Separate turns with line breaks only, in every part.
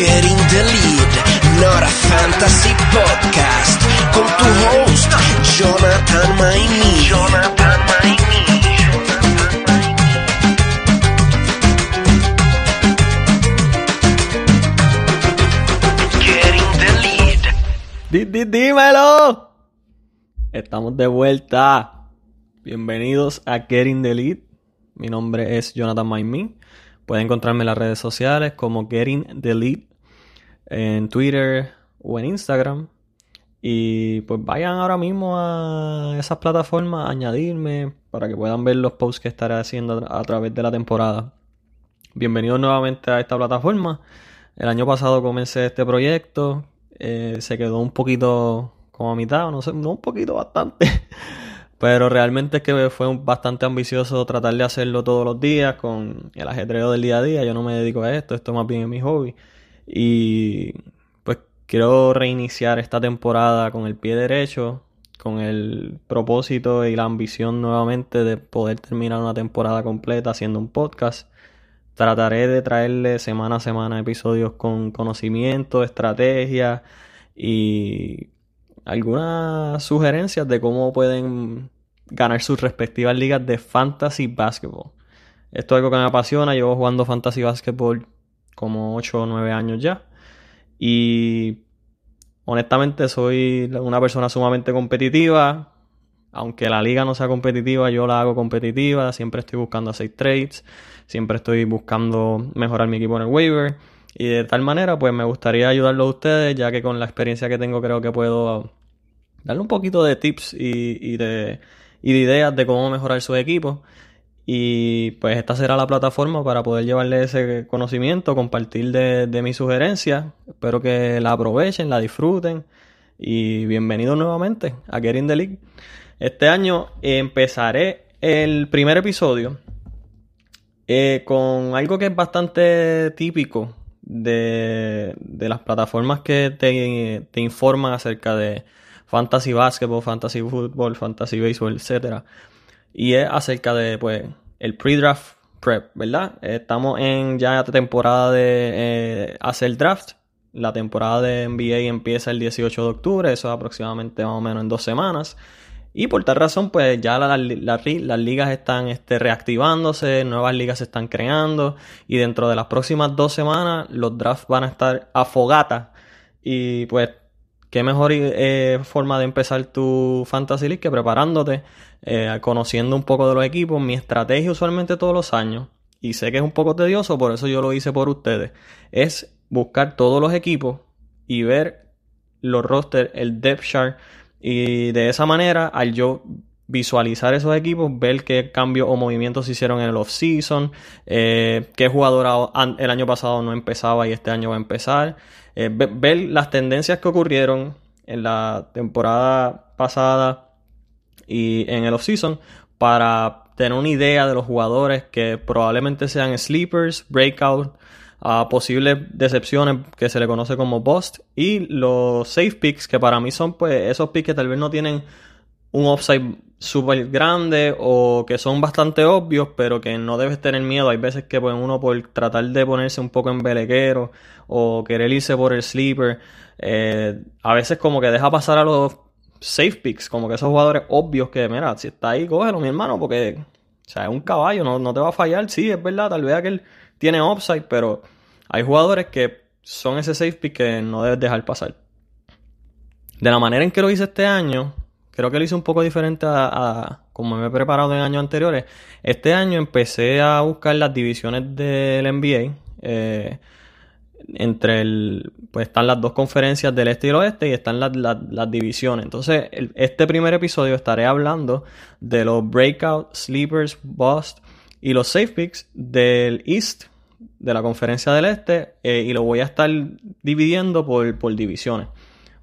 Getting the Lead, not a fantasy podcast, con tu host, Jonathan Maimi. Jonathan Maimi. Getting the Lead.
Di- di- dímelo. Estamos de vuelta. Bienvenidos a Getting the Lead. Mi nombre es Jonathan Maimí. Pueden encontrarme en las redes sociales como Getting the Lead en Twitter o en Instagram. Y pues vayan ahora mismo a esas plataformas a añadirme para que puedan ver los posts que estaré haciendo a través de la temporada. Bienvenidos nuevamente a esta plataforma. El año pasado comencé este proyecto. eh, se quedó un poquito como a mitad, no sé, no un poquito, bastante. Pero realmente es que fue bastante ambicioso tratar de hacerlo todos los días con el ajetreo del día a día. Yo no me dedico a esto, esto más bien es mi hobby. Y pues quiero reiniciar esta temporada con el pie derecho, con el propósito y la ambición nuevamente de poder terminar una temporada completa haciendo un podcast. Trataré de traerle semana a semana episodios con conocimiento, estrategia y algunas sugerencias de cómo pueden ganar sus respectivas ligas de fantasy basketball. Esto es algo que me apasiona, llevo jugando fantasy basketball como 8 o 9 años ya. Y honestamente soy una persona sumamente competitiva. Aunque la liga no sea competitiva, yo la hago competitiva. Siempre estoy buscando hacer trades. Siempre estoy buscando mejorar mi equipo en el waiver. Y de tal manera, pues me gustaría ayudarlos a ustedes, ya que con la experiencia que tengo creo que puedo darle un poquito de tips y de, y de ideas de cómo mejorar su equipo. Y pues esta será la plataforma para poder llevarle ese conocimiento, compartir de, de mis sugerencias. Espero que la aprovechen, la disfruten. Y bienvenidos nuevamente a Getting the League. Este año empezaré el primer episodio eh, con algo que es bastante típico de, de las plataformas que te, te informan acerca de fantasy basketball, fantasy football, fantasy baseball, etcétera. Y es acerca de pues el pre-draft prep, ¿verdad? Estamos en ya temporada de eh, hacer draft. La temporada de NBA empieza el 18 de octubre, eso es aproximadamente más o menos en dos semanas. Y por tal razón, pues ya la- la- la- las ligas están este, reactivándose, nuevas ligas se están creando y dentro de las próximas dos semanas los drafts van a estar a fogata. Y pues, qué mejor eh, forma de empezar tu Fantasy League que preparándote, eh, conociendo un poco de los equipos. Mi estrategia usualmente todos los años, y sé que es un poco tedioso, por eso yo lo hice por ustedes, es buscar todos los equipos y ver los rosters, el depth chart y de esa manera, al yo visualizar esos equipos, ver qué cambios o movimientos se hicieron en el off-season, eh, qué jugador el año pasado no empezaba y este año va a empezar, eh, ve- ver las tendencias que ocurrieron en la temporada pasada y en el off-season para tener una idea de los jugadores que probablemente sean sleepers, breakout, a posibles decepciones que se le conoce como bust y los safe picks que para mí son pues esos picks que tal vez no tienen un upside súper grande o que son bastante obvios pero que no debes tener miedo hay veces que pues uno por tratar de ponerse un poco en belequero o querer irse por el sleeper eh, a veces como que deja pasar a los safe picks como que esos jugadores obvios que mira si está ahí cógelo mi hermano porque o sea, es un caballo, no, no te va a fallar. Sí, es verdad, tal vez aquel tiene upside, pero hay jugadores que son ese safe pick que no debes dejar pasar. De la manera en que lo hice este año, creo que lo hice un poco diferente a, a como me he preparado en años anteriores. Este año empecé a buscar las divisiones del NBA. eh, entre el, pues están las dos conferencias del este y el oeste y están las, divisiones. Entonces, este primer episodio estaré hablando de los breakout, sleepers, bust y los safe picks del east, de la conferencia del este, eh, y lo voy a estar dividiendo por divisiones.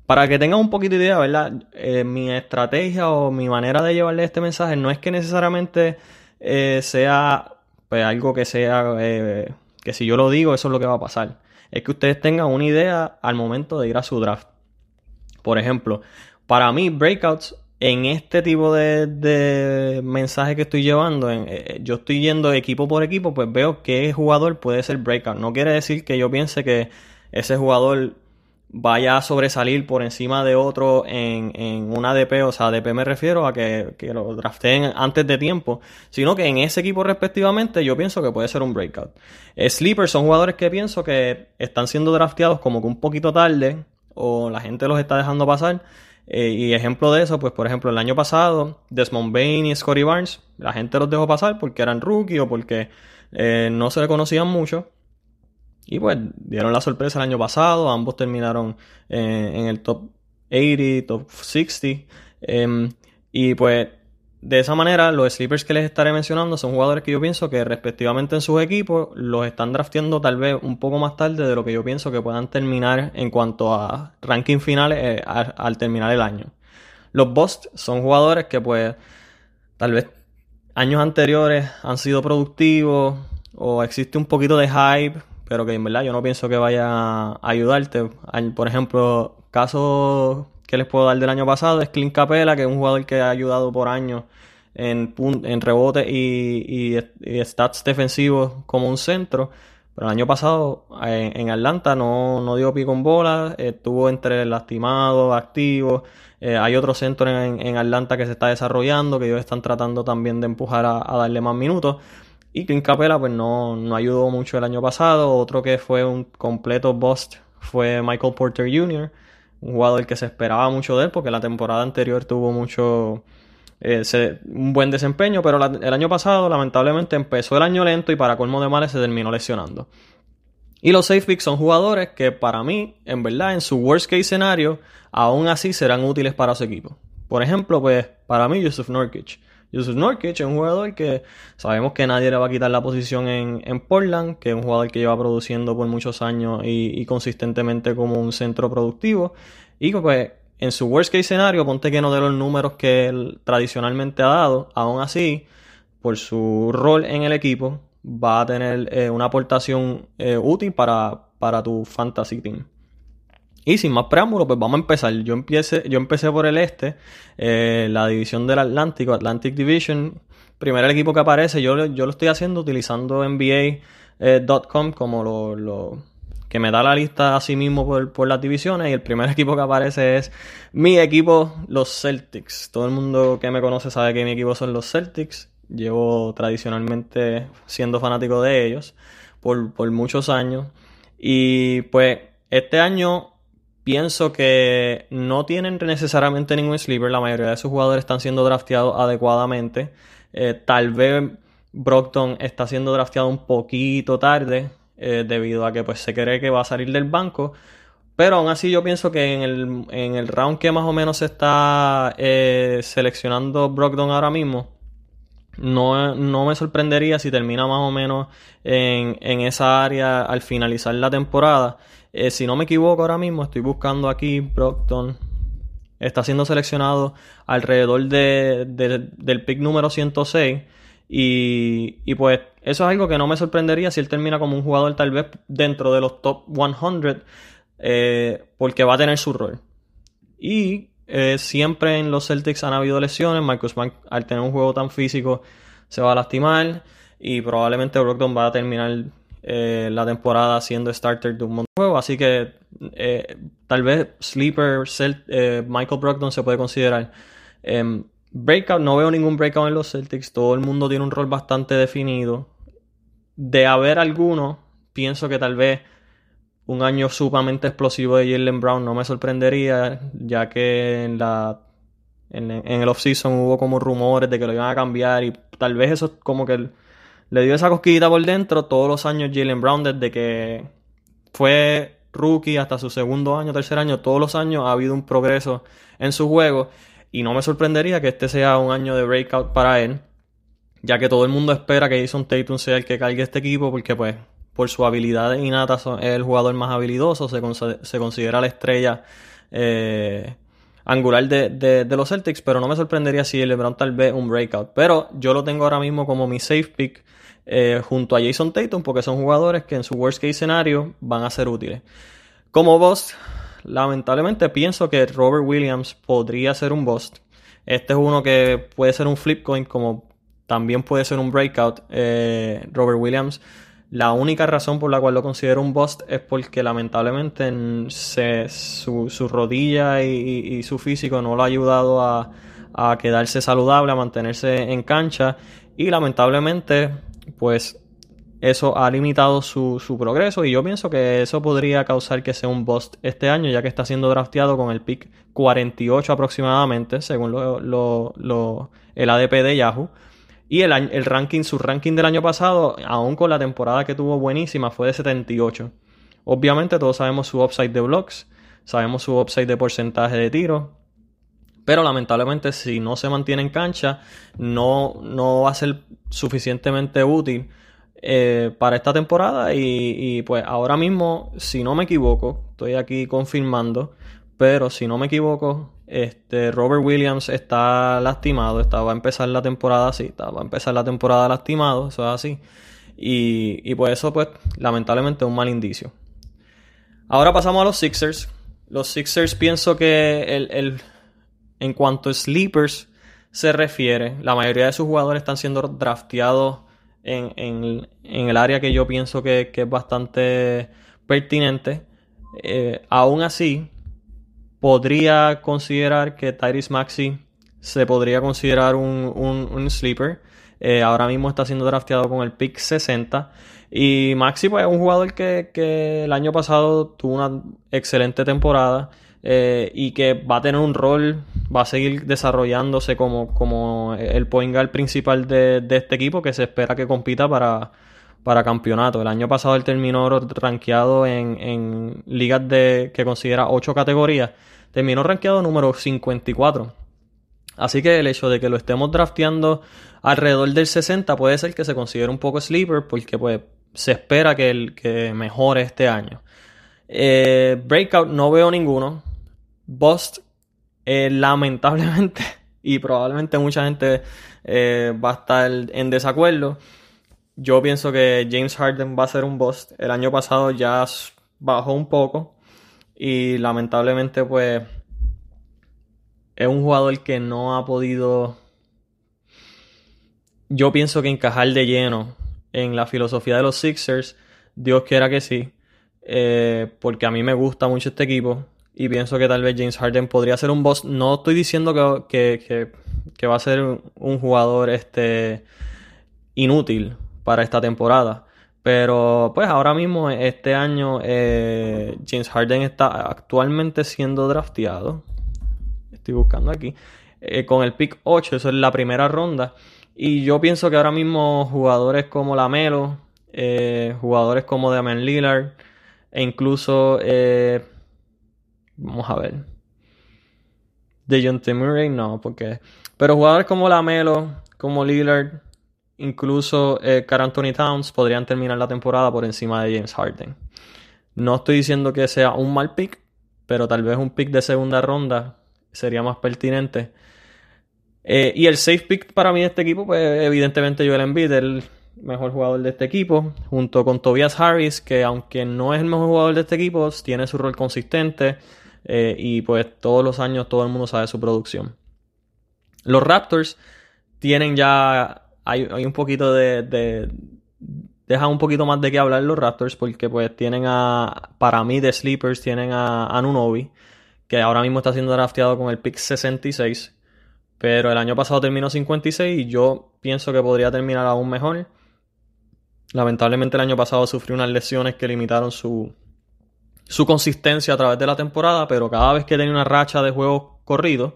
Para que tengan un poquito de idea, ¿verdad? Eh, mi estrategia o mi manera de llevarle este mensaje no es que necesariamente eh, sea pues, algo que sea eh, que si yo lo digo, eso es lo que va a pasar. Es que ustedes tengan una idea al momento de ir a su draft. Por ejemplo, para mí, breakouts en este tipo de, de mensaje que estoy llevando, yo estoy yendo equipo por equipo, pues veo qué jugador puede ser breakout. No quiere decir que yo piense que ese jugador vaya a sobresalir por encima de otro en, en una DP, o sea, DP me refiero a que, que, lo drafteen antes de tiempo, sino que en ese equipo respectivamente yo pienso que puede ser un breakout. Sleepers son jugadores que pienso que están siendo drafteados como que un poquito tarde, o la gente los está dejando pasar, eh, y ejemplo de eso, pues por ejemplo, el año pasado, Desmond Bain y Scotty Barnes, la gente los dejó pasar porque eran rookie o porque eh, no se le conocían mucho. Y pues dieron la sorpresa el año pasado, ambos terminaron eh, en el top 80, top 60. Em, y pues de esa manera, los sleepers que les estaré mencionando son jugadores que yo pienso que respectivamente en sus equipos los están drafteando tal vez un poco más tarde de lo que yo pienso que puedan terminar en cuanto a ranking finales eh, al, terminar el año. Los busts son jugadores que pues tal vez años anteriores han sido productivos o existe un poquito de hype, pero que en verdad yo no pienso que vaya a ayudarte. Por ejemplo, casos que les puedo dar del año pasado es Clint Capela, que es un jugador que ha ayudado por años en, en rebote y, stats defensivos como un centro. Pero el año pasado en, Atlanta no, no, dio pico en bola, estuvo entre lastimados, activos. Eh, hay otro centro en, Atlanta que se está desarrollando, que ellos están tratando también de empujar a, darle más minutos. Y Clint Capela pues no, no ayudó mucho el año pasado. Otro que fue un completo bust fue Michael Porter Jr., un jugador que se esperaba mucho de él porque la temporada anterior tuvo mucho eh, un buen desempeño, pero el año pasado lamentablemente empezó el año lento y para colmo de males se terminó lesionando. Y los safe picks son jugadores que para mí, en verdad, en su worst case scenario, aún así serán útiles para su equipo. Por ejemplo, pues para mí Yusuf Nurkic. Yusuf Nurkic es un jugador que sabemos que nadie le va a quitar la posición en, Portland, que es un jugador que lleva produciendo por muchos años y, consistentemente como un centro productivo. Y pues en su worst case scenario, ponte que no de los números que él tradicionalmente ha dado, aún así, por su rol en el equipo, va a tener eh, una aportación eh, útil para, para tu fantasy team. Y sin más preámbulos, pues vamos a empezar. Yo empecé, yo empecé por el este, eh, la división del Atlántico, Atlantic Division. Primero el equipo que aparece, yo, yo lo estoy haciendo utilizando NBA.com eh, como lo, que me da la lista así mismo por, por, las divisiones. Y el primer equipo que aparece es mi equipo, los Celtics. Todo el mundo que me conoce sabe que mi equipo son los Celtics. Llevo tradicionalmente siendo fanático de ellos por, por muchos años. Y pues este año Pienso que no tienen necesariamente ningún sleeper. La mayoría de sus jugadores están siendo drafteados adecuadamente. Eh, tal vez Brockton está siendo drafteado un poquito tarde. Eh, debido a que pues se cree que va a salir del banco. Pero aún así yo pienso que en el, en el round que más o menos se está eh, seleccionando Brockton ahora mismo, no, no, me sorprendería si termina más o menos en, en esa área al finalizar la temporada. Eh, si no me equivoco ahora mismo, estoy buscando aquí Brockton. Está siendo seleccionado alrededor de, del pick número 106. Y, y, pues eso es algo que no me sorprendería si él termina como un jugador tal vez dentro de los top 100. Eh, porque va a tener su rol. Y eh, siempre en los Celtics han habido lesiones. Marcus Smart al tener un juego tan físico se va a lastimar. Y probablemente Brockton va a terminar eh, la temporada siendo starter de un montón de juegos. Así que eh, tal vez Sleeper, eh, Michael Brogdon se puede considerar. Em, breakout, no veo ningún breakout en los Celtics. Todo el mundo tiene un rol bastante definido. De haber alguno, pienso que tal vez un año sumamente explosivo de Jalen Brown no me sorprendería, ya que en la en, en el offseason hubo como rumores de que lo iban a cambiar y tal vez eso es como que el, le dio esa cosquillita por dentro todos los años Jalen Brown desde que fue rookie hasta su segundo año, tercer año, todos los años ha habido un progreso en su juego. Y no me sorprendería que este sea un año de breakout para él, ya que todo el mundo espera que Jason Tatum sea el que cargue este equipo porque pues por su habilidad innata es el jugador más habilidoso, se, se considera la estrella eh, angular de, de, los Celtics, pero no me sorprendería si LeBron tal vez un breakout. Pero yo lo tengo ahora mismo como mi safe pick eh, junto a Jason Tatum porque son jugadores que en su worst case scenario van a ser útiles. Como boss, lamentablemente pienso que Robert Williams podría ser un boss. Este es uno que puede ser un flip coin como también puede ser un breakout. Eh, Robert Williams la única razón por la cual lo considero un bust es porque lamentablemente su, rodilla y, su físico no lo ha ayudado a, quedarse saludable, a mantenerse en cancha y lamentablemente pues eso ha limitado su, progreso y yo pienso que eso podría causar que sea un bust este año ya que está siendo drafteado con el pick 48 aproximadamente según el ADP de Yahoo. Y el, el ranking, su ranking del año pasado, aún con la temporada que tuvo buenísima, fue de 78. Obviamente todos sabemos su upside de blocks, sabemos su upside de porcentaje de tiro, pero lamentablemente si no se mantiene en cancha, no, no va a ser suficientemente útil eh, para esta temporada y, y, pues ahora mismo, si no me equivoco, estoy aquí confirmando, pero si no me equivoco, este, Robert Williams está lastimado, está, va a empezar la temporada así, va a empezar la temporada lastimado, eso es así. Y, y por eso, pues, lamentablemente es un mal indicio. Ahora pasamos a los Sixers. Los Sixers pienso que el, en cuanto a sleepers se refiere, la mayoría de sus jugadores están siendo drafteados en, en, el área que yo pienso que, es bastante pertinente. Eh, aún así, podría considerar que Tyrese Maxi se podría considerar un, sleeper. Eh, ahora mismo está siendo drafteado con el pick 60. Y Maxi pues, es un jugador que, el año pasado tuvo una excelente temporada eh, y que va a tener un rol, va a seguir desarrollándose como, como el point guard principal de, este equipo que se espera que compita para, para campeonato. El año pasado él terminó rankeado en, en ligas de, que considera 8 categorías terminó rankeado número 54. Así que el hecho de que lo estemos drafteando alrededor del 60 puede ser que se considere un poco sleeper porque pues se espera que, el, que mejore este año. Eh, breakout no veo ninguno. Bust, eh, lamentablemente, y probablemente mucha gente eh, va a estar en desacuerdo. Yo pienso que James Harden va a ser un bust. El año pasado ya bajó un poco. Y lamentablemente, pues, es un jugador que no ha podido, yo pienso que encajar de lleno en la filosofía de los Sixers. Dios quiera que sí, eh, porque a mí me gusta mucho este equipo y pienso que tal vez James Harden podría ser un boss. No estoy diciendo que, que va a ser un jugador este, inútil para esta temporada. Pero pues ahora mismo, este año, eh, James Harden está actualmente siendo drafteado. Estoy buscando aquí. Eh, con el pick 8, eso es la primera ronda. Y yo pienso que ahora mismo jugadores como Lamelo, eh, jugadores como Damian Lillard, e incluso, vamos a ver, de John Murray, no, porque... Pero jugadores como Lamelo, como Lillard, incluso eh, Anthony Towns podrían terminar la temporada por encima de James Harden. No estoy diciendo que sea un mal pick, pero tal vez un pick de segunda ronda sería más pertinente. Eh, y el safe pick para mí de este equipo, pues evidentemente Joel Embiid, el mejor jugador de este equipo, junto con Tobias Harris, que aunque no es el mejor jugador de este equipo, tiene su rol consistente eh, y pues todos los años todo el mundo sabe su producción. Los Raptors tienen ya hay, un poquito de, de, Deja un poquito más de qué hablar los Raptors porque pues tienen a... Para mí de Sleepers tienen a Anunobi que ahora mismo está siendo drafteado con el pick 66. Pero el año pasado terminó 56 y yo pienso que podría terminar aún mejor. Lamentablemente el año pasado sufrió unas lesiones que limitaron su, su consistencia a través de la temporada, pero cada vez que tenía una racha de juegos corridos,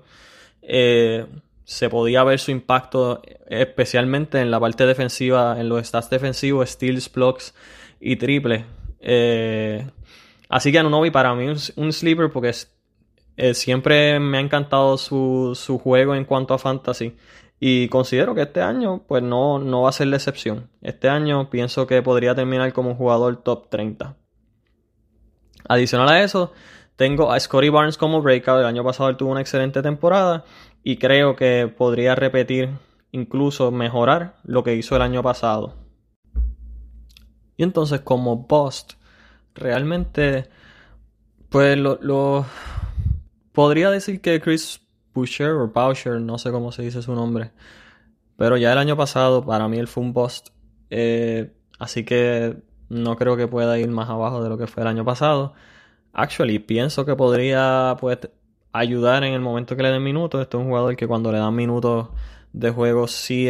eh, se podía ver su impacto especialmente en la parte defensiva, en los stats defensivos, steals, blocks y triples. Eh, así que Anunobi para mí es un sleeper porque eh, siempre me ha encantado su, juego en cuanto a fantasy. Y considero que este año pues no, no va a ser la excepción. Este año pienso que podría terminar como un jugador top 30. Adicional a eso, tengo a Scotty Barnes como breakout. El año pasado él tuvo una excelente temporada y creo que podría repetir, incluso mejorar lo que hizo el año pasado. Y entonces como Bust, realmente, pues lo, podría decir que Chris Boucher o Boucher, no sé cómo se dice su nombre. Pero ya el año pasado para mí él fue un bust. Eh, así que no creo que pueda ir más abajo de lo que fue el año pasado. Actually, pienso que podría pues, ayudar en el momento que le den minutos. Este es un jugador que cuando le dan minutos de juego sí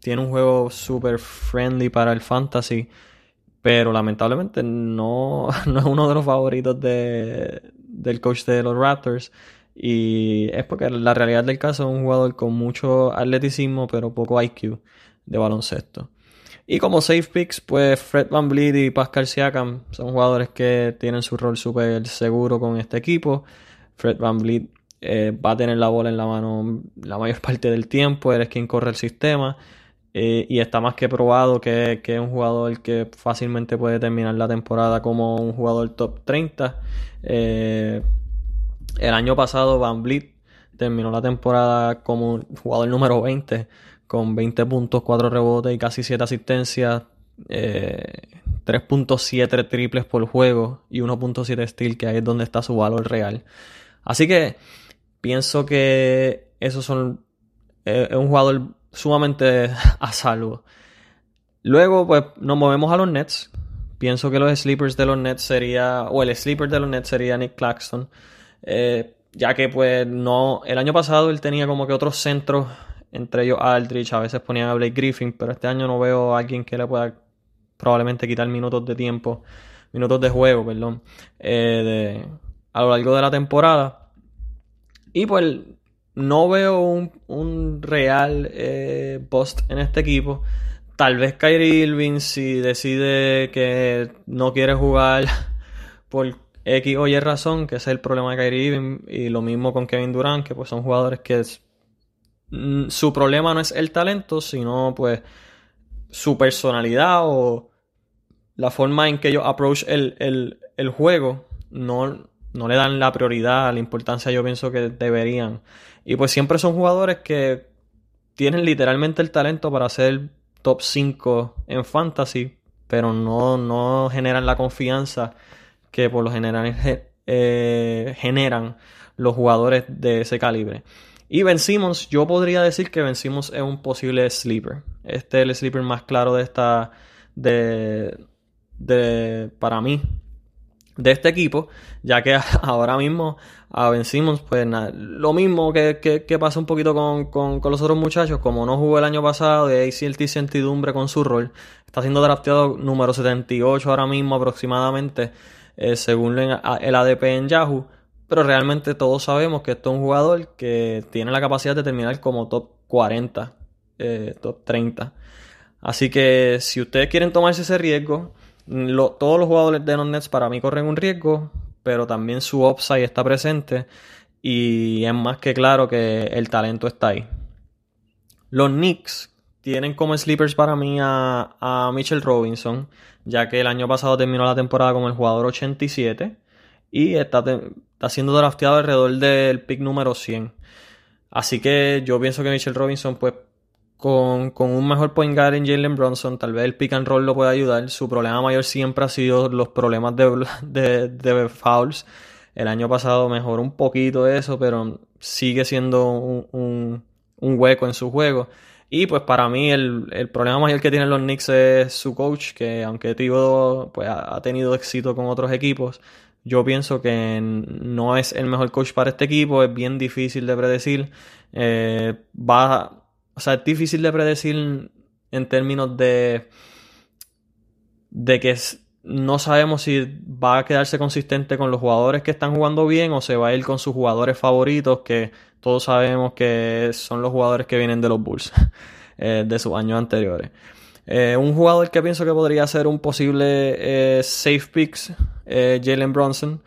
tiene un juego super friendly para el fantasy. Pero lamentablemente no, es uno de los favoritos de, del coach de los Raptors. Y es porque la realidad del caso es un jugador con mucho atleticismo, pero poco IQ de baloncesto. Y como safe picks, pues Fred Van Vliet y Pascal Siakam son jugadores que tienen su rol súper seguro con este equipo. Fred Van Vliet eh, va a tener la bola en la mano la mayor parte del tiempo, él es quien corre el sistema. Eh, y está más que probado que, es un jugador que fácilmente puede terminar la temporada como un jugador top 30. Eh, el año pasado Van Vliet terminó la temporada como jugador número 20 con 20 puntos, 4 rebotes y casi 7 asistencias, 3.7 eh, triples por juego y 1.7 steal, que ahí es donde está su valor real. Así que pienso que esos son eh, un jugador sumamente a salvo. Luego, pues nos movemos a los Nets. Pienso que los sleepers de los Nets sería, o el sleeper de los Nets sería Nick Claxton. Eh, ya que pues no, el año pasado él tenía como que otros centros entre ellos Aldrich, a veces ponían a Blake Griffin, pero este año no veo a alguien que le pueda probablemente quitar minutos de tiempo, minutos de juego, perdón, eh, a lo largo de la temporada. Y pues no veo un, real eh, post en este equipo. Tal vez Kyrie Irving si decide que no quiere jugar por X o Y razón, que ese es el problema de Kyrie Irving, y lo mismo con Kevin Durant, que pues son jugadores que Mm, su problema no es el talento, sino pues su personalidad o la forma en que ellos approach el, juego. No, no le dan la prioridad, la importancia yo pienso que deberían. Y pues siempre son jugadores que tienen literalmente el talento para ser top 5 en fantasy, pero no, no generan la confianza que por lo general eh, generan los jugadores de ese calibre. Y Ben Simmons, yo podría decir que Ben Simmons es un posible sleeper. Este es el sleeper más claro de esta. de. de para mí. De este equipo. Ya que ahora mismo a pues nada, lo mismo que, que, pasa un poquito con, con, los otros muchachos. Como no jugó el año pasado, y hay cierta incertidumbre con su rol. Está siendo drafteado número 78 ahora mismo aproximadamente. Eh, según el ADP en Yahoo pero realmente todos sabemos que esto es un jugador que tiene la capacidad de terminar como top 40, eh, top 30. Así que si ustedes quieren tomarse ese riesgo, todos los jugadores de los Nets para mí corren un riesgo, pero también su upside está presente y es más que claro que el talento está ahí. Los Knicks tienen como sleepers para mí a, a Mitchell Robinson, ya que el año pasado terminó la temporada como el jugador 87 y está, está siendo drafteado alrededor del pick número 100. Así que yo pienso que Mitchell Robinson, pues con, un mejor point guard en Jalen Bronson, tal vez el pick and roll lo pueda ayudar. Su problema mayor siempre ha sido los problemas de, de, fouls. El año pasado mejoró un poquito eso, pero sigue siendo un, hueco en su juego. Y pues para mí el, problema mayor que tienen los Knicks es su coach, que aunque Tibo pues, ha tenido éxito con otros equipos, yo pienso que no es el mejor coach para este equipo, es bien difícil de predecir. Eh, va, o sea, es difícil de predecir en términos de, de que no sabemos si va a quedarse consistente con los jugadores que están jugando bien o se va a ir con sus jugadores favoritos, que todos sabemos que son los jugadores que vienen de los Bulls eh, de sus años anteriores. Eh, un jugador que pienso que podría ser un posible safe picks eh, Jalen Bronson.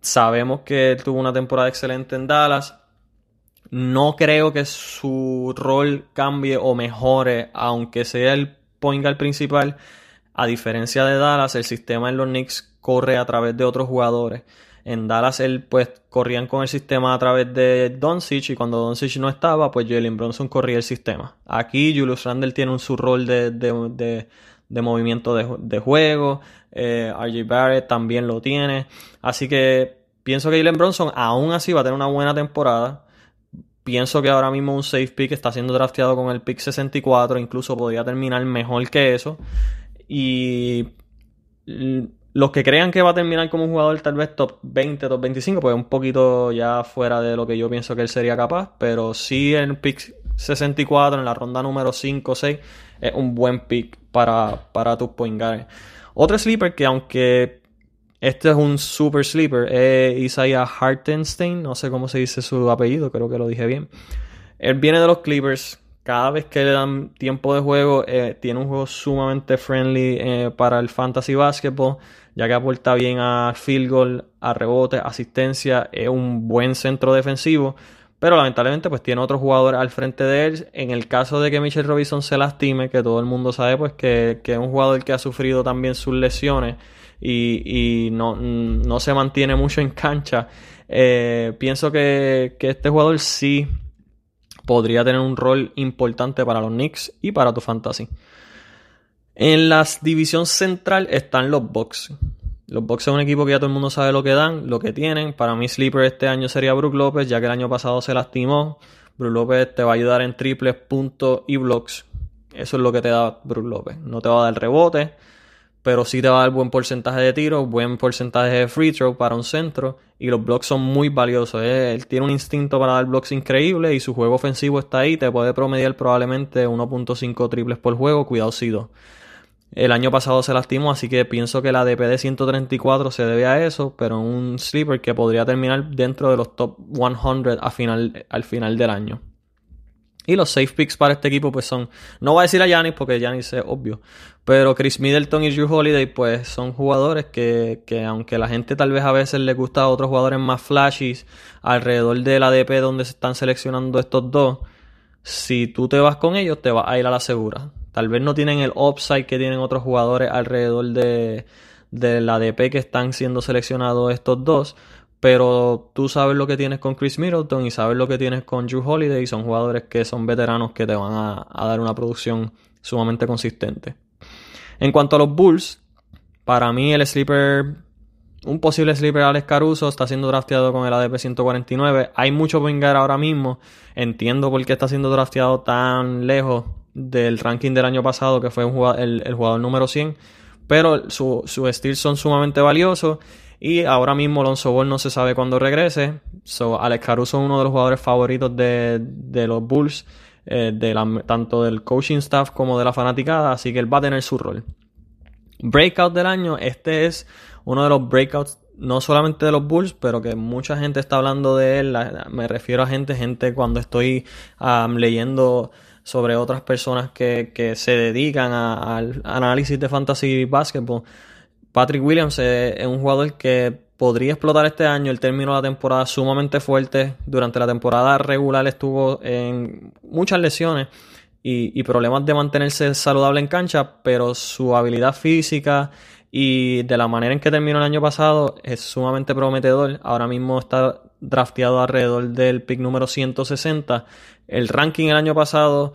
Sabemos que él tuvo una temporada excelente en Dallas. No creo que su rol cambie o mejore, aunque sea el point guard principal. A diferencia de Dallas, el sistema en los Knicks corre a través de otros jugadores. En Dallas, él, pues, corrían con el sistema a través de Doncic y cuando Doncic no estaba, pues Jalen Bronson corría el sistema. Aquí Julius Randle tiene un, su rol de, de movimiento de, juego. Eh, RJ Barrett también lo tiene. Así que pienso que Jalen Bronson aún así va a tener una buena temporada. Pienso que ahora mismo un safe pick está siendo drafteado con el pick 64, incluso podría terminar mejor que eso. Y los que crean que va a terminar como un jugador tal vez top 20, top 25, pues un poquito ya fuera de lo que yo pienso que él sería capaz, pero sí el pick 64, en la ronda número 5 o 6, es un buen pick para, para tus point Otro sleeper que aunque este es un super sleeper, es Isaiah Hartenstein, no sé cómo se dice su apellido, creo que lo dije bien. Él viene de los Clippers, cada vez que le dan tiempo de juego, eh, tiene un juego sumamente friendly eh, para el fantasy basketball, ya que aporta bien a field goal, a rebote, asistencia, es un buen centro defensivo. Pero lamentablemente pues tiene otro jugador al frente de él. En el caso de que Mitchell Robinson se lastime, que todo el mundo sabe pues que, que es un jugador que ha sufrido también sus lesiones y, no, se mantiene mucho en cancha. Eh, pienso que, este jugador sí podría tener un rol importante para los Knicks y para tu fantasy. En la división central están los Bucks. Los Bucks son un equipo que ya todo el mundo sabe lo que dan, lo que tienen. Para mí, sleeper este año sería Brook López, ya que el año pasado se lastimó. Brook López te va a ayudar en triples, puntos y blocks. Eso es lo que te da Brook López. No te va a dar rebote, pero sí te va a dar buen porcentaje de tiro, buen porcentaje de free throw para un centro y los blocks son muy valiosos. ¿eh? Él tiene un instinto para dar blocks increíble y su juego ofensivo está ahí, te puede promediar probablemente 1.5 triples por juego, cuidado Sido. El año pasado se lastimó, así que pienso que la DP de 134 se debe a eso, pero un sleeper que podría terminar dentro de los top 100 a final, al final del año. Y los safe picks para este equipo pues son, no voy a decir a Yanis porque Yanis es obvio, pero Chris Middleton y Drew Holiday pues son jugadores que, que, aunque la gente tal vez a veces le gusta a otros jugadores más flashies alrededor de la ADP donde se están seleccionando estos dos, si tú te vas con ellos te vas a ir a la segura. Tal vez no tienen el upside que tienen otros jugadores alrededor de, de la ADP que están siendo seleccionados estos dos, pero tú sabes lo que tienes con Chris Middleton y sabes lo que tienes con Drew Holiday. Y son jugadores que son veteranos que te van a, dar una producción sumamente consistente. En cuanto a los Bulls, para mí el sleeper, un posible sleeper Alex Caruso está siendo drafteado con el ADP 149. Hay mucho pingar ahora mismo. Entiendo por qué está siendo drafteado tan lejos del ranking del año pasado, que fue el, jugador número 100. Pero su, su son sumamente valiosos y ahora mismo Alonso Ball no se sabe cuándo regrese. So, Alex Caruso es uno de los jugadores favoritos de, los Bulls, eh, de tanto del coaching staff como de la fanaticada, así que él va a tener su rol. Breakout del año, este es uno de los breakouts no solamente de los Bulls, pero que mucha gente está hablando de él. Me refiero a gente, gente cuando estoy leyendo sobre otras personas que, se dedican al análisis de fantasy basketball Patrick Williams es, un jugador que podría explotar este año. Él terminó la temporada sumamente fuerte. Durante la temporada regular estuvo en muchas lesiones y, problemas de mantenerse saludable en cancha, pero su habilidad física y de la manera en que terminó el año pasado es sumamente prometedor. Ahora mismo está drafteado alrededor del pick número 160. El ranking el año pasado,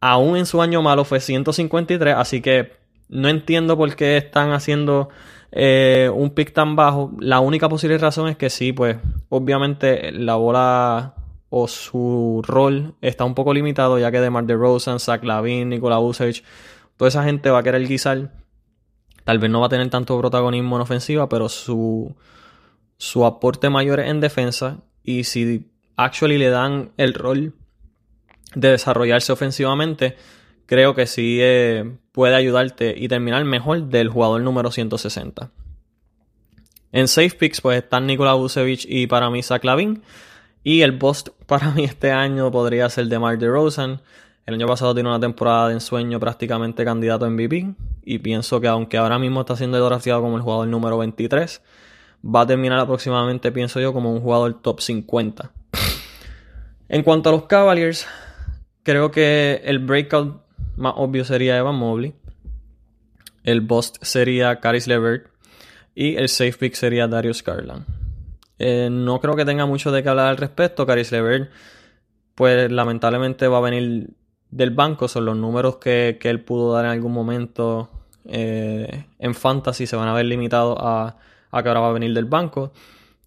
aún en su año malo, fue 153, así que no entiendo por qué están haciendo eh, un pick tan bajo. La única posible razón es que sí, pues obviamente la bola o su rol está un poco limitado, ya que DeMar DeRozan, Zach Lavin, Nikola Vucevic, toda esa gente va a querer guisar. Tal vez no va a tener tanto protagonismo en ofensiva, pero su, su aporte mayor es en defensa. Y si actually le dan el rol de desarrollarse ofensivamente, creo que sí eh, puede ayudarte y terminar mejor del jugador número 160. En safe picks pues están Nikola Vucevic y para mí Zach. Y el bust para mí este año podría ser de Mark DeRozan. El año pasado tiene una temporada de ensueño prácticamente candidato a MVP. Y pienso que aunque ahora mismo está siendo drafteado como el jugador número 23, va a terminar aproximadamente, pienso yo, como un jugador top 50. En cuanto a los Cavaliers, creo que el breakout más obvio sería Evan Mobley. El bust sería Caris Levert. Y el safe pick sería Darius Garland. Eh, no creo que tenga mucho de qué hablar al respecto. Caris Levert, pues lamentablemente va a venir del banco. Son los números que, él pudo dar en algún momento eh, en Fantasy. Se van a ver limitados a, a que ahora va a venir del banco.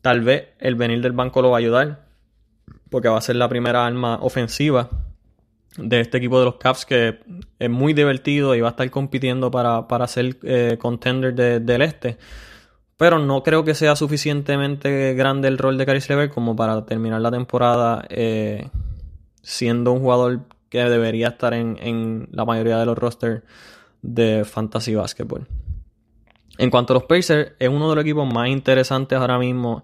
Tal vez el venir del banco lo va a ayudar. porque va a ser la primera arma ofensiva de este equipo de los Caps que es muy divertido y va a estar compitiendo para, para ser eh, contender del este. Pero no creo que sea suficientemente grande el rol de Caris Levert como para terminar la temporada eh, siendo un jugador que debería estar en, en la mayoría de los rosters de Fantasy Basketball. En cuanto a los Pacers, es uno de los equipos más interesantes ahora mismo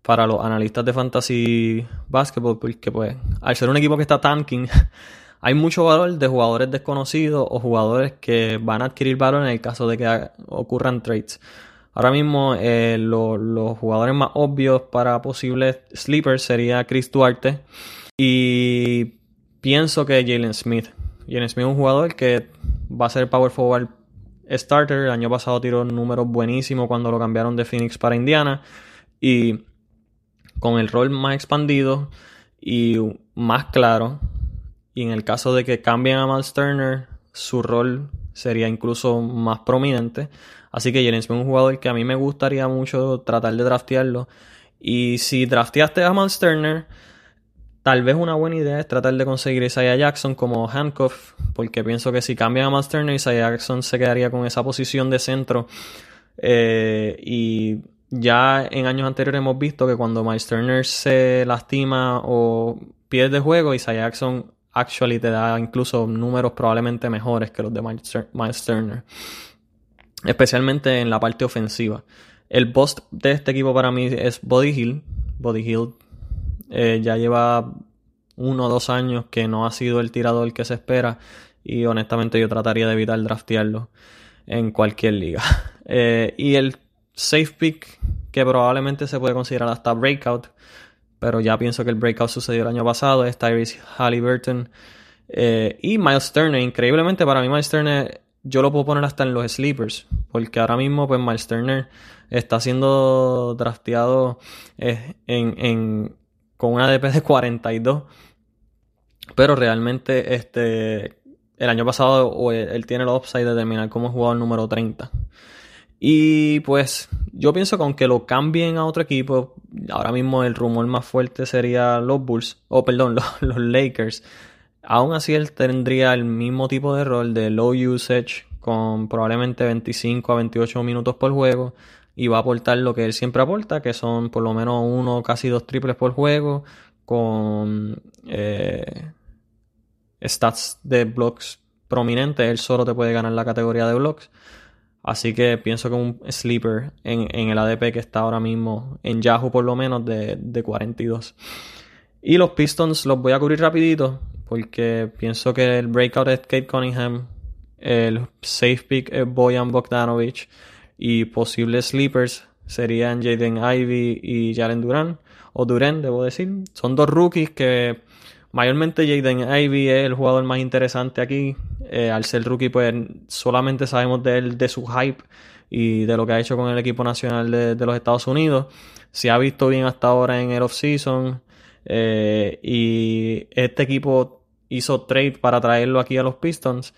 para los analistas de Fantasy Basketball, porque pues al ser un equipo que está tanking, hay mucho valor de jugadores desconocidos o jugadores que van a adquirir valor en el caso de que ocurran trades. Ahora mismo eh, los jugadores más obvios para posibles sleepers sería Chris Duarte y pienso que Jalen Smith. Jalen Smith es un jugador que va a ser power forward starter. El año pasado tiró números buenísimos cuando lo cambiaron de Phoenix para Indiana. Y con el rol más expandido y más claro, y en el caso de que cambien a Miles Turner, su rol sería incluso más prominente. Así que Jalen Smith es un jugador que a mí me gustaría mucho tratar de draftearlo. Y si drafteaste a Miles Turner, Tal vez una buena idea es tratar de conseguir Isaiah Jackson como handcuff, porque pienso que si cambian a Miles Turner, Isaiah Jackson se quedaría con esa posición de centro. Eh, y ya en años anteriores hemos visto que cuando Miles Turner se lastima o pierde juego, Isaiah Jackson actually te da incluso números probablemente mejores que los de Miles Turner. Especialmente en la parte ofensiva. El boss de este equipo para mí es Body Hill. Body Hill eh, ya lleva uno o dos años que no ha sido el tirador que se espera y honestamente yo trataría de evitar draftearlo en cualquier liga. Eh, y el safe pick que probablemente se puede considerar hasta breakout, pero ya pienso que el breakout sucedió el año pasado, es Tyrese Halliburton eh, y Miles Turner. Increíblemente para mí Miles Turner yo lo puedo poner hasta en los sleepers, porque ahora mismo pues Miles Turner está siendo drafteado en con una DP de 42. Pero realmente este el año pasado él tiene el upside de terminar como jugador número 30. Y pues yo pienso que aunque lo cambien a otro equipo, ahora mismo el rumor más fuerte sería los Bulls, o perdón, los, Lakers. Aún así él tendría el mismo tipo de rol de low usage con probablemente 25 a 28 minutos por juego y va a aportar lo que él siempre aporta, que son por lo menos uno, casi dos triples por juego, con eh, stats de blocks prominentes. Él solo te puede ganar la categoría de blocks. Así que pienso que un sleeper en, el ADP que está ahora mismo en Yahoo por lo menos de, de 42. Y los Pistons los voy a cubrir rapidito porque pienso que el breakout es Kate Cunningham, el safe pick es Boyan Bogdanovich y posibles sleepers serían Jaden Ivy y Jalen Duran, o Duran, debo decir. Son dos rookies que mayormente Jaden Ivy es el jugador más interesante aquí. Eh, al ser rookie, pues solamente sabemos de él, de su hype y de lo que ha hecho con el equipo nacional de, los Estados Unidos. Se ha visto bien hasta ahora en el off-season. Eh, y este equipo hizo trade para traerlo aquí a los Pistons.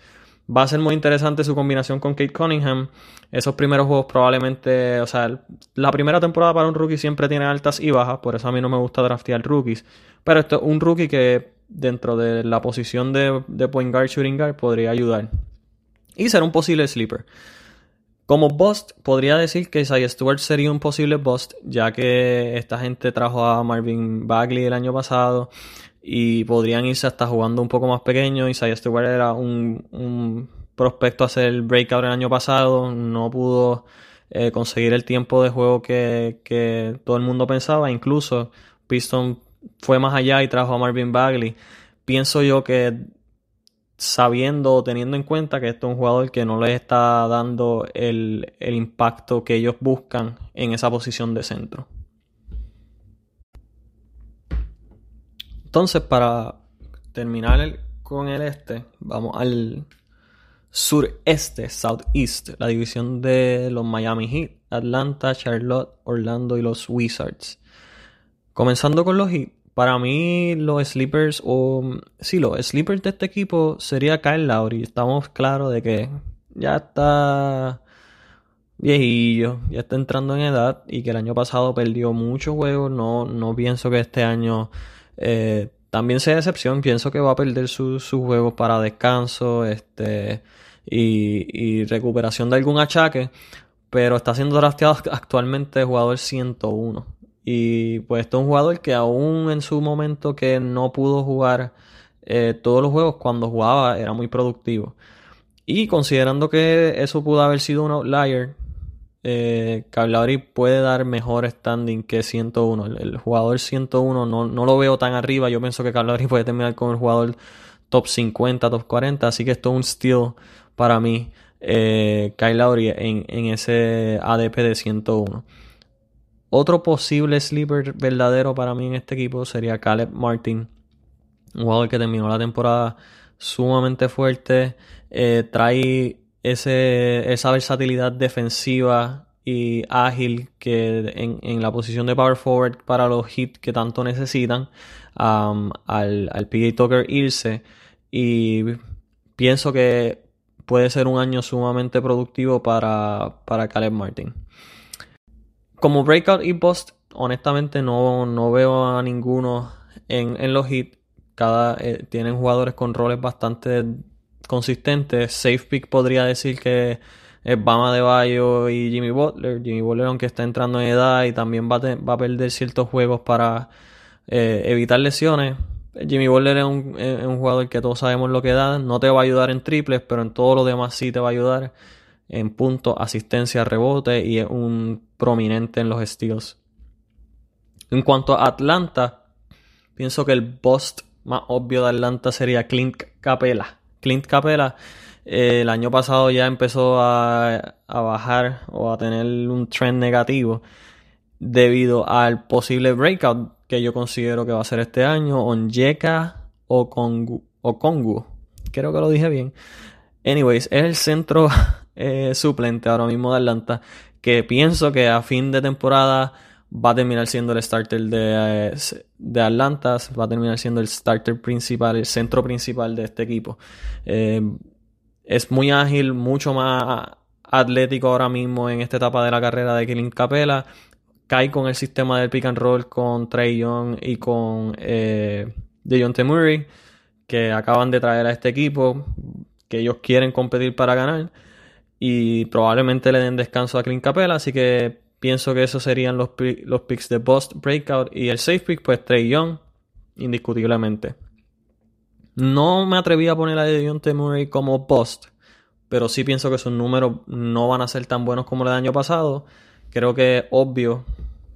Va a ser muy interesante su combinación con Kate Cunningham. Esos primeros juegos probablemente, o sea, la primera temporada para un rookie siempre tiene altas y bajas, por eso a mí no me gusta draftear rookies. Pero esto es un rookie que dentro de la posición de, de point guard, shooting guard, podría ayudar. Y ser un posible sleeper. Como bust, podría decir que Isaiah Stewart sería un posible bust, ya que esta gente trajo a Marvin Bagley el año pasado y podrían irse hasta jugando un poco más pequeño. Isaiah Stewart era un, prospecto a hacer el breakout el año pasado, no pudo eh, conseguir el tiempo de juego que, que, todo el mundo pensaba. Incluso Piston fue más allá y trajo a Marvin Bagley. Pienso yo que sabiendo o teniendo en cuenta que esto es un jugador que no les está dando el, el impacto que ellos buscan en esa posición de centro. Entonces, para terminar con el este, vamos al sureste, southeast, la división de los Miami Heat, Atlanta, Charlotte, Orlando y los Wizards. Comenzando con los Heat, para mí los sleepers, o sí, los sleepers de este equipo sería Kyle Lowry. Estamos claros de que ya está viejillo, ya está entrando en edad y que el año pasado perdió muchos juegos. No, no pienso que este año Eh, también sea excepción, pienso que va a perder sus juegos para descanso este, y, recuperación de algún achaque, pero está siendo drafteado actualmente jugador 101. Y pues este es un jugador que aún en su momento que no pudo jugar eh, todos los juegos, cuando jugaba era muy productivo. Y considerando que eso pudo haber sido un outlier, eh, puede dar mejor standing que 101. El, jugador 101 no, no, lo veo tan arriba. Yo pienso que Cablauri puede terminar con el jugador top 50, top 40. Así que esto es un steal para mí. Eh, Kyle en, en, ese ADP de 101. Otro posible sleeper verdadero para mí en este equipo sería Caleb Martin. Un jugador que terminó la temporada sumamente fuerte. Eh, trae esa versatilidad defensiva y ágil que en, la posición de power forward para los hits que tanto necesitan um, al, al PJ Tucker irse y pienso que puede ser un año sumamente productivo para, para Caleb Martin. Como breakout y post, honestamente no, no veo a ninguno en, en los hits. Cada, eh, tienen jugadores con roles bastante consistente. Safe pick podría decir que es Bama de Bayo y Jimmy Butler. Jimmy Butler, aunque está entrando en edad y también va a, perder ciertos juegos para eh, evitar lesiones. Jimmy Butler es un, jugador que todos sabemos lo que da. No te va a ayudar en triples, pero en todo lo demás sí te va a ayudar. En puntos, asistencia, rebote y es un prominente en los steals. En cuanto a Atlanta, pienso que el bust más obvio de Atlanta sería Clint Capela. Clint Capela eh, el año pasado ya empezó a, bajar o a tener un trend negativo debido al posible breakout que yo considero que va a ser este año, Onyeka o Kongu, o Kongu. Creo que lo dije bien. Anyways, es el centro eh, suplente ahora mismo de Atlanta que pienso que a fin de temporada va a terminar siendo el starter de, eh, de Atlanta, va a terminar siendo el starter principal, el centro principal de este equipo. Eh, es muy ágil, mucho más atlético ahora mismo en esta etapa de la carrera de Killing Capela. Cae con el sistema del pick and roll con Trey Young y con eh, Dejon Murray, que acaban de traer a este equipo, que ellos quieren competir para ganar. Y probablemente le den descanso a Clint Capela, así que Pienso que esos serían los, los picks de Bust, Breakout y el safe pick, pues Trey Young, indiscutiblemente. No me atreví a poner a Deontay Murray como Bust, pero sí pienso que sus números no van a ser tan buenos como el año pasado. Creo que es obvio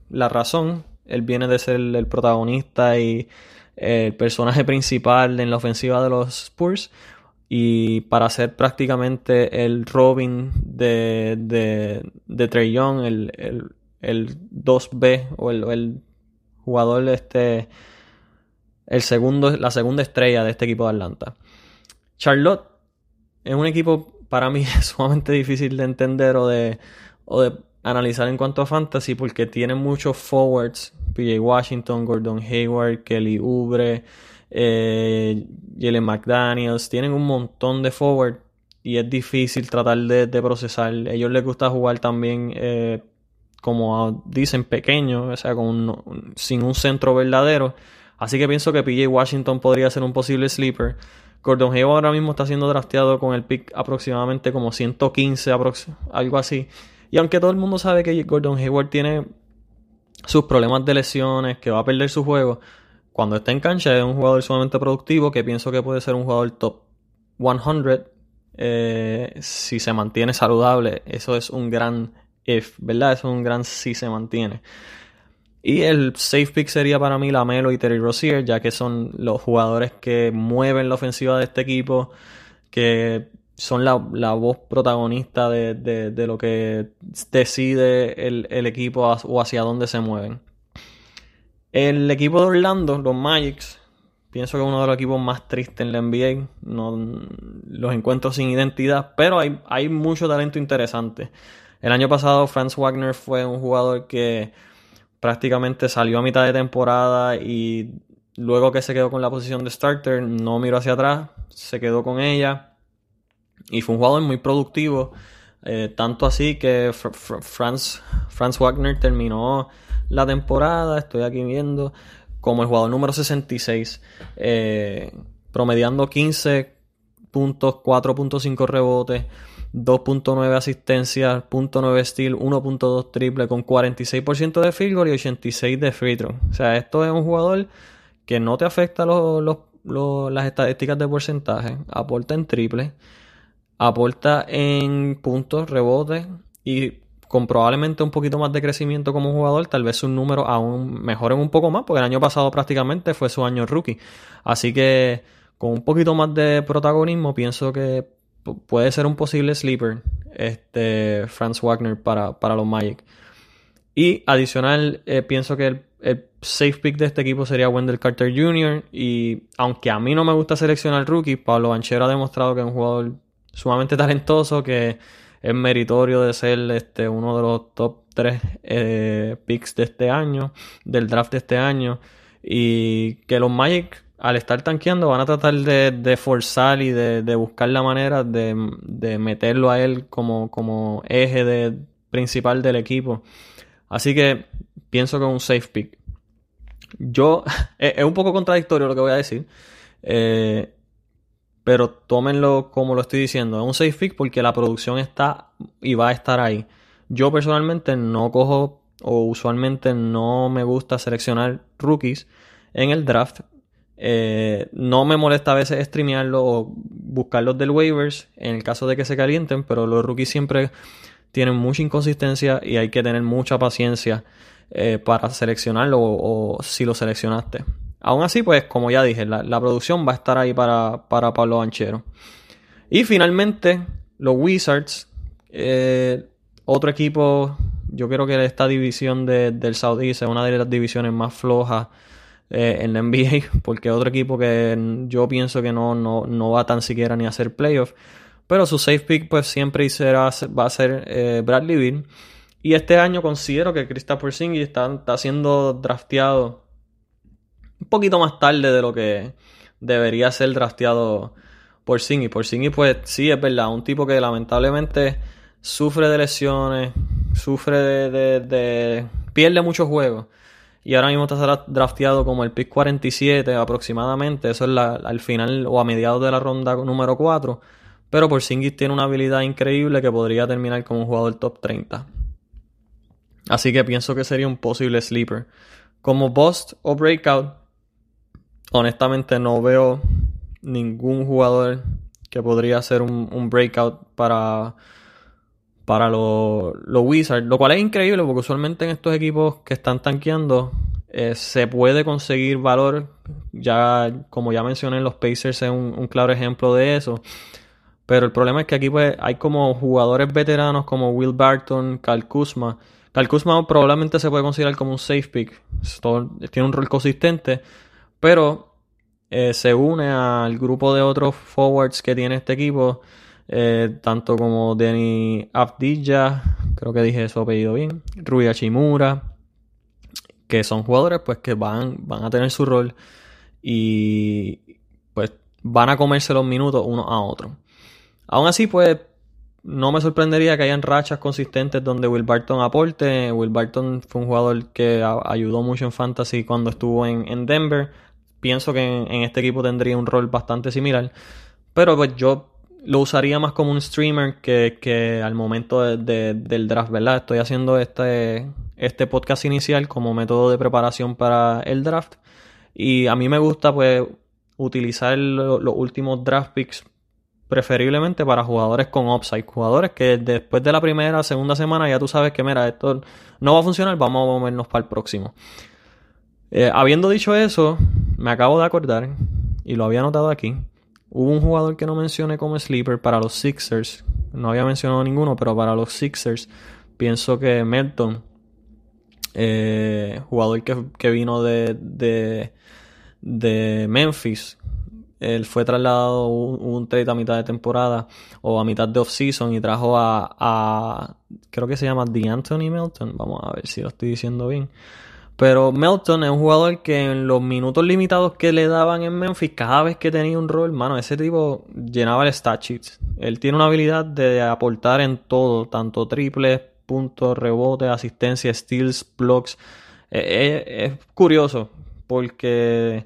la razón. Él viene de ser el protagonista y el personaje principal en la ofensiva de los Spurs y para ser prácticamente el Robin de, de, de Trey Young, el, el, 2B o el, jugador este el segundo, la segunda estrella de este equipo de Atlanta. Charlotte es un equipo para mí sumamente difícil de entender o de, o de analizar en cuanto a fantasy porque tiene muchos forwards, PJ Washington, Gordon Hayward, Kelly Oubre, eh, Jalen McDaniels, tienen un montón de forward y es difícil tratar de, procesar. A ellos les gusta jugar también, eh, como dicen, pequeño, o sea, con sin un centro verdadero. Así que pienso que PJ Washington podría ser un posible sleeper. Gordon Hayward ahora mismo está siendo drafteado con el pick aproximadamente como 115, algo así. Y aunque todo el mundo sabe que Gordon Hayward tiene sus problemas de lesiones, que va a perder su juego, cuando está en cancha es un jugador sumamente productivo que pienso que puede ser un jugador top 100 eh, si se mantiene saludable. Eso es un gran if, ¿verdad? Eso es un gran si se mantiene. Y el safe pick sería para mí Lamelo y Terry Rozier, ya que son los jugadores que mueven la ofensiva de este equipo, que son la, voz protagonista de, lo que decide el, el equipo o hacia dónde se mueven. El equipo de Orlando, los Magics, pienso que es uno de los equipos más tristes en la NBA. No, los encuentros sin identidad, pero hay, hay mucho talento interesante. El año pasado Franz Wagner fue un jugador que prácticamente salió a mitad de temporada y luego que se quedó con la posición de starter no miró hacia atrás, se quedó con ella y fue un jugador muy productivo. Eh, tanto así que Franz, Franz Wagner terminó la temporada, estoy aquí viendo, como el jugador número 66, eh, promediando 15 puntos, 4.5 rebotes, 2.9 asistencias, 0.9 steal, 1.2 triple, con 46% de field goal y 86 de free throw. O sea, esto es un jugador que no te afecta las estadísticas de porcentaje, aporta en triple, aporta en puntos, rebotes y con probablemente un poquito más de crecimiento como jugador, tal vez sus números aún mejoren un poco más, porque el año pasado prácticamente fue su año rookie. Así que con un poquito más de protagonismo, pienso que puede ser un posible sleeper este Franz Wagner para, los Magic. Y adicional, eh, pienso que el, el, safe pick de este equipo sería Wendell Carter Jr. Y aunque a mí no me gusta seleccionar rookie, Pablo Banchero ha demostrado que es un jugador sumamente talentoso, que es meritorio de ser este, uno de los top 3 eh, picks de este año, del draft de este año. Y que los Magic, al estar tanqueando, van a tratar de, forzar y de, buscar la manera de, meterlo a él como, como eje de, principal del equipo. Así que pienso que es un safe pick. Yo, es, un poco contradictorio lo que voy a decir. Eh, pero tómenlo como lo estoy diciendo. Es un safe pick porque la producción está y va a estar ahí. Yo personalmente no cojo o usualmente no me gusta seleccionar rookies en el draft. Eh, no me molesta a veces streamearlo o buscarlos del waivers en el caso de que se calienten, pero los rookies siempre tienen mucha inconsistencia y hay que tener mucha paciencia eh, para seleccionarlo o si lo seleccionaste. Aún así, pues, como ya dije, la, producción va a estar ahí para, Pablo Banchero. Y finalmente, los Wizards, eh, otro equipo, yo creo que esta división del Saudi es una de las divisiones más flojas eh, en la NBA, porque otro equipo que yo pienso que no, no, va tan siquiera ni a hacer playoffs. Pero su safe pick, pues, siempre será, va a ser eh, Bradley Beal. Y este año considero que Kristaps Porzingis está, está siendo drafteado un poquito más tarde de lo que debería ser drafteado por Singy. Por Singy, pues sí, es verdad, un tipo que lamentablemente sufre de lesiones, sufre de, pierde muchos juegos. Y ahora mismo está drafteado como el pick 47 aproximadamente. Eso es al final o a mediados de la ronda número 4. Pero por Porzingis tiene una habilidad increíble que podría terminar como un jugador top 30. Así que pienso que sería un posible sleeper. Como bust o breakout, honestamente no veo ningún jugador que podría hacer un, breakout para, para los Wizards. Lo cual es increíble porque usualmente en estos equipos que están tanqueando eh, se puede conseguir valor. Ya, como ya mencioné, los Pacers es un, claro ejemplo de eso. Pero el problema es que aquí pues, hay como jugadores veteranos como Will Barton, Cal Kuzma. Cal Kuzma probablemente se puede considerar como un safe pick. tiene un rol consistente pero eh, se une al grupo de otros forwards que tiene este equipo, eh, tanto como Denny Abdilla, creo que dije su apellido bien, Rui Hachimura, que son jugadores pues que van, van a tener su rol y pues van a comerse los minutos uno a otro. Aún así, pues no me sorprendería que hayan rachas consistentes donde Will Barton aporte. Will Barton fue un jugador que ayudó mucho en Fantasy cuando estuvo en, en Denver pienso que en, este equipo tendría un rol bastante similar. Pero pues yo lo usaría más como un streamer que, al momento del draft, ¿verdad? Estoy haciendo este, este podcast inicial como método de preparación para el draft. Y a mí me gusta pues utilizar los últimos draft picks preferiblemente para jugadores con upside, jugadores que después de la primera, segunda semana ya tú sabes que mira, esto no va a funcionar, vamos a movernos para el próximo. Eh, habiendo dicho eso, me acabo de acordar, y lo había notado aquí, hubo un jugador que no mencioné como sleeper para los Sixers. No había mencionado ninguno, pero para los Sixers pienso que Melton, eh, jugador que, vino de, de, Memphis, él fue trasladado un, un, trade a mitad de temporada o a mitad de off-season y trajo a, a, creo que se llama The Anthony Melton. Vamos a ver si lo estoy diciendo bien. Pero Melton es un jugador que en los minutos limitados que le daban en Memphis, cada vez que tenía un rol, mano, ese tipo llenaba el stat sheets. Él tiene una habilidad de aportar en todo, tanto triples, puntos, rebotes, asistencia, steals, blocks. Eh, eh, es curioso, porque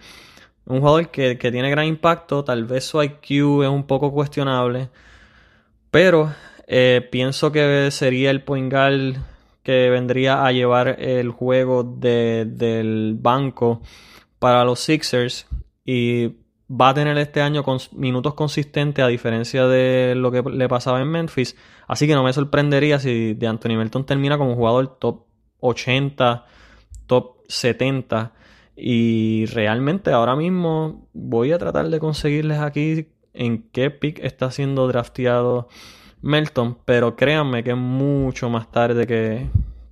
un jugador que, que tiene gran impacto, tal vez su IQ es un poco cuestionable, pero eh, pienso que sería el point que vendría a llevar el juego de, del banco para los Sixers y va a tener este año con minutos consistentes a diferencia de lo que le pasaba en Memphis. Así que no me sorprendería si de Anthony Melton termina como jugador top 80, top 70. Y realmente ahora mismo voy a tratar de conseguirles aquí en qué pick está siendo drafteado Melton, pero créanme que es mucho más tarde que,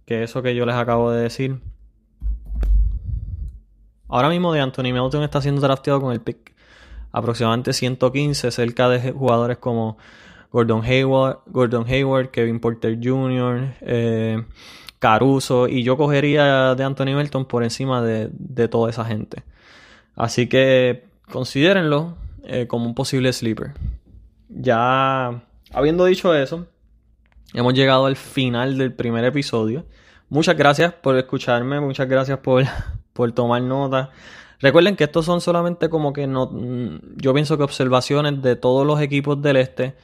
que eso que yo les acabo de decir. Ahora mismo de Anthony Melton está siendo drafteado con el pick aproximadamente 115, cerca de jugadores como Gordon Hayward, Gordon Hayward Kevin Porter Jr., eh, Caruso, y yo cogería de Anthony Melton por encima de, toda esa gente. Así que considérenlo eh, como un posible sleeper. Ya Habiendo dicho eso, hemos llegado al final del primer episodio. Muchas gracias por escucharme, muchas gracias por, por tomar nota. Recuerden que estos son solamente como que no, yo pienso que observaciones de todos los equipos del este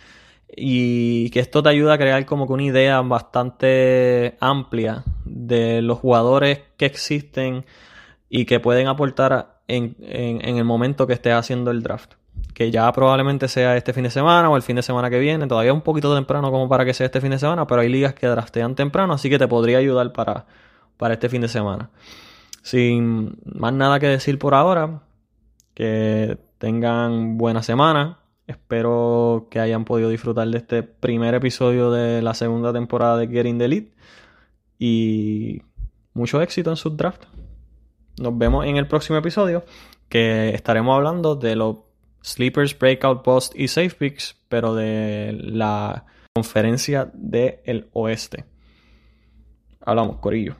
y que esto te ayuda a crear como que una idea bastante amplia de los jugadores que existen y que pueden aportar en, en el momento que estés haciendo el draft que ya probablemente sea este fin de semana o el fin de semana que viene. Todavía un poquito temprano como para que sea este fin de semana, pero hay ligas que draftean temprano, así que te podría ayudar para, para este fin de semana. Sin más nada que decir por ahora, que tengan buena semana. Espero que hayan podido disfrutar de este primer episodio de la segunda temporada de Getting the Lead. Y mucho éxito en su draft. Nos vemos en el próximo episodio, que estaremos hablando de lo Sleepers, Breakout Post y Safe Picks, pero de la conferencia del oeste. Hablamos, Corillo.